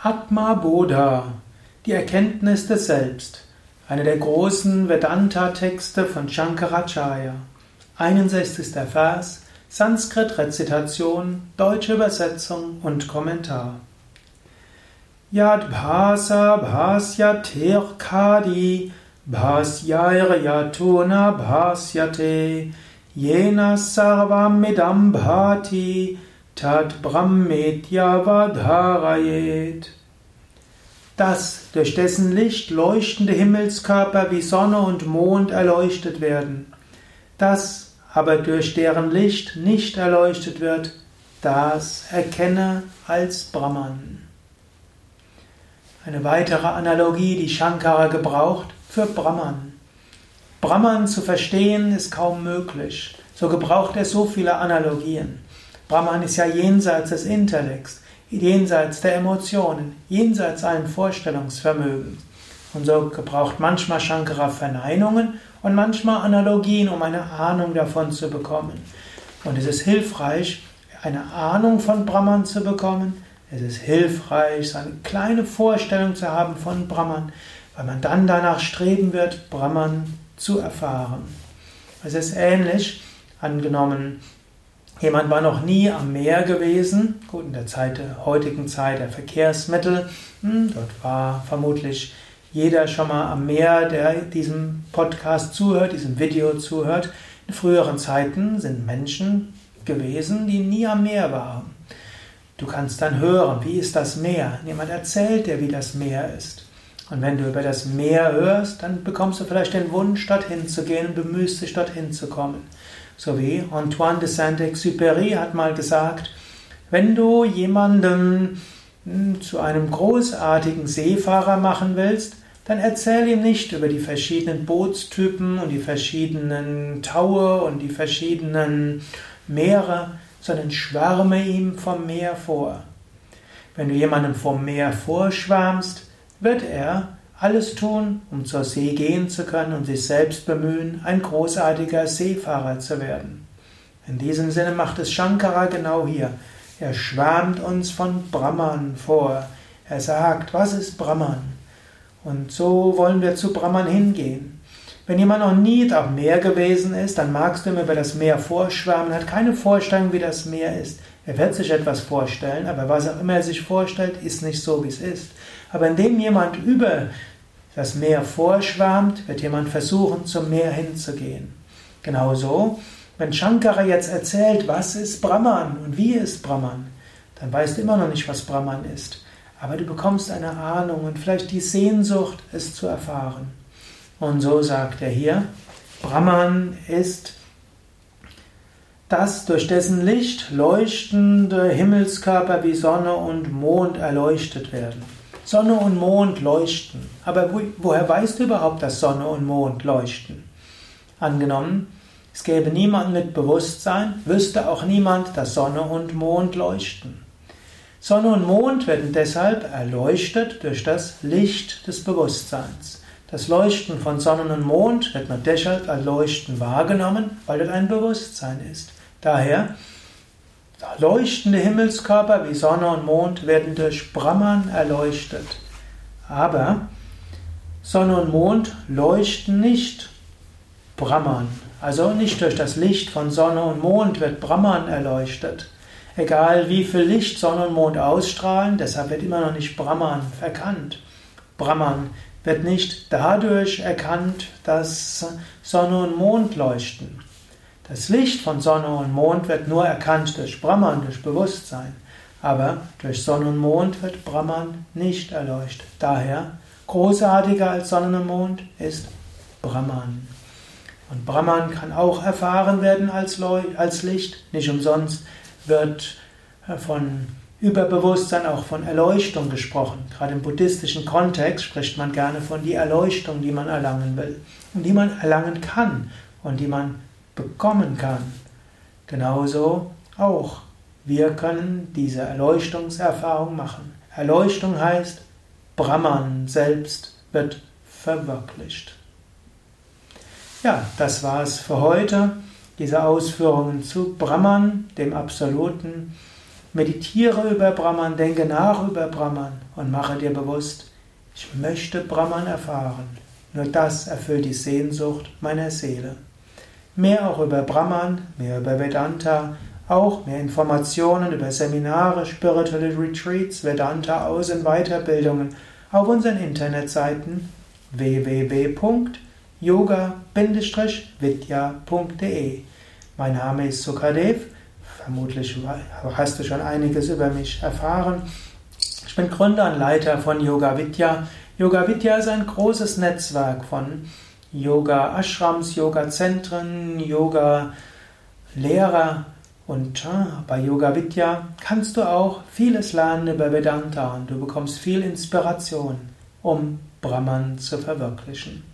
Atma Bodha, die Erkenntnis des Selbst, einer der großen Vedanta-Texte von Shankaracharya. 61. Vers, Sanskrit-Rezitation, deutsche Übersetzung und Kommentar. Yad bhasa bhasya tirkadi bhasyair yatuna bhasyate yena sarvam midam bhati Tat Brahmetya Vadharayet. Das, durch dessen Licht leuchtende Himmelskörper wie Sonne und Mond erleuchtet werden. Das aber durch deren Licht nicht erleuchtet wird, das erkenne als Brahman. Eine weitere Analogie, die Shankara gebraucht für Brahman. Brahman zu verstehen ist kaum möglich. So gebraucht er so viele Analogien. Brahman ist ja jenseits des Intellekts, jenseits der Emotionen, jenseits allen Vorstellungsvermögen. Und so gebraucht manchmal Shankara Verneinungen und manchmal Analogien, um eine Ahnung davon zu bekommen. Und es ist hilfreich, eine Ahnung von Brahman zu bekommen. Es ist hilfreich, eine kleine Vorstellung zu haben von Brahman, weil man dann danach streben wird, Brahman zu erfahren. Es ist ähnlich, angenommen, Jemand war noch nie am Meer gewesen, gut, in der Zeit der heutigen Zeit der Verkehrsmittel, hm, dort war vermutlich jeder schon mal am Meer, der diesem Podcast zuhört, diesem Video zuhört. In früheren Zeiten sind Menschen gewesen, die nie am Meer waren. Du kannst dann hören, wie ist das Meer? Jemand erzählt dir, wie das Meer ist. Und wenn du über das Meer hörst, dann bekommst du vielleicht den Wunsch, dorthin zu gehen und bemühst dich, dorthin zu kommen. So wie Antoine de Saint-Exupéry hat mal gesagt, wenn du jemanden hm, zu einem großartigen Seefahrer machen willst, dann erzähl ihm nicht über die verschiedenen Bootstypen und die verschiedenen Taue und die verschiedenen Meere, sondern schwärme ihm vom Meer vor. Wenn du jemandem vom Meer vorschwärmst, wird er alles tun, um zur See gehen zu können und sich selbst bemühen, ein großartiger Seefahrer zu werden. In diesem Sinne macht es Shankara genau hier. Er schwärmt uns von Brahman vor. Er sagt, was ist Brahman? Und so wollen wir zu Brahman hingehen. Wenn jemand noch nie am Meer gewesen ist, dann magst du ihm über das Meer vorschwärmen, hat keine Vorstellung, wie das Meer ist. Er wird sich etwas vorstellen, aber was auch immer er sich vorstellt, ist nicht so, wie es ist. Aber indem jemand über das Meer vorschwärmt, wird jemand versuchen, zum Meer hinzugehen. Genauso, wenn Shankara jetzt erzählt, was ist Brahman und wie ist Brahman, dann weißt du immer noch nicht, was Brahman ist. Aber du bekommst eine Ahnung und vielleicht die Sehnsucht, es zu erfahren. Und so sagt er hier, Brahman ist das durch dessen Licht leuchtende Himmelskörper wie Sonne und Mond erleuchtet werden. Sonne und Mond leuchten. Aber wo, woher weißt du überhaupt, dass Sonne und Mond leuchten? Angenommen, es gäbe niemanden mit Bewusstsein, wüsste auch niemand, dass Sonne und Mond leuchten. Sonne und Mond werden deshalb erleuchtet durch das Licht des Bewusstseins. Das Leuchten von Sonne und Mond wird nur deshalb als Leuchten wahrgenommen, weil dort ein Bewusstsein ist. Daher Leuchtende Himmelskörper wie Sonne und Mond werden durch Brahman erleuchtet. Aber Sonne und Mond leuchten nicht Brahman. Also nicht durch das Licht von Sonne und Mond wird Brahman erleuchtet. Egal wie viel Licht Sonne und Mond ausstrahlen, deshalb wird immer noch nicht Brahman erkannt. Brahman wird nicht dadurch erkannt, dass Sonne und Mond leuchten. Das Licht von Sonne und Mond wird nur erkannt durch Brahman, durch Bewusstsein. Aber durch Sonne und Mond wird Brahman nicht erleuchtet. Daher, großartiger als Sonne und Mond ist Brahman. Und Brahman kann auch erfahren werden als, als Licht. Nicht umsonst wird äh, von Überbewusstsein auch von Erleuchtung gesprochen. Gerade im buddhistischen Kontext spricht man gerne von die Erleuchtung, die man erlangen will und die man erlangen kann und die man bekommen kann. Genauso auch wir können diese Erleuchtungserfahrung machen. Erleuchtung heißt, Brahman selbst wird verwirklicht. Ja, das war es für heute. Diese Ausführungen zu Brahman, dem Absoluten. Meditiere über Brahman, denke nach über Brahman und mache dir bewusst, ich möchte Brahman erfahren. Nur das erfüllt die Sehnsucht meiner Seele. Mehr auch über Brahman, mehr über Vedanta, auch mehr Informationen über Seminare, spirituelle Retreats, Vedanta Aus- und Weiterbildungen auf unseren Internetseiten www.yoga-vidya.de. Mein Name ist Sukadev. Vermutlich hast du schon einiges über mich erfahren. Ich bin Gründer und Leiter von Yoga Vidya. Yoga Vidya ist ein großes Netzwerk von Yoga Ashrams, Yoga Zentren, Yoga Lehrer und äh, bei Yoga Vidya kannst du auch vieles lernen über Vedanta und du bekommst viel Inspiration, um Brahman zu verwirklichen.